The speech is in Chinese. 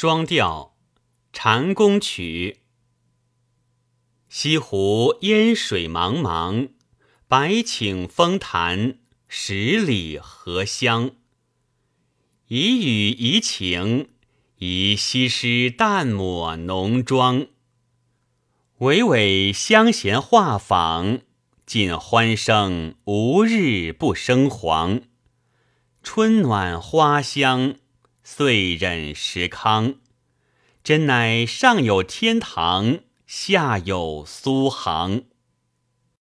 双调禅宫曲。西湖烟水茫茫，百顷风潭，十里荷香。一语怡情，宜西施淡抹浓妆。娓娓相弦画舫，尽欢声无日不生黄。春暖花香。遂忍石康，真乃上有天堂，下有苏杭。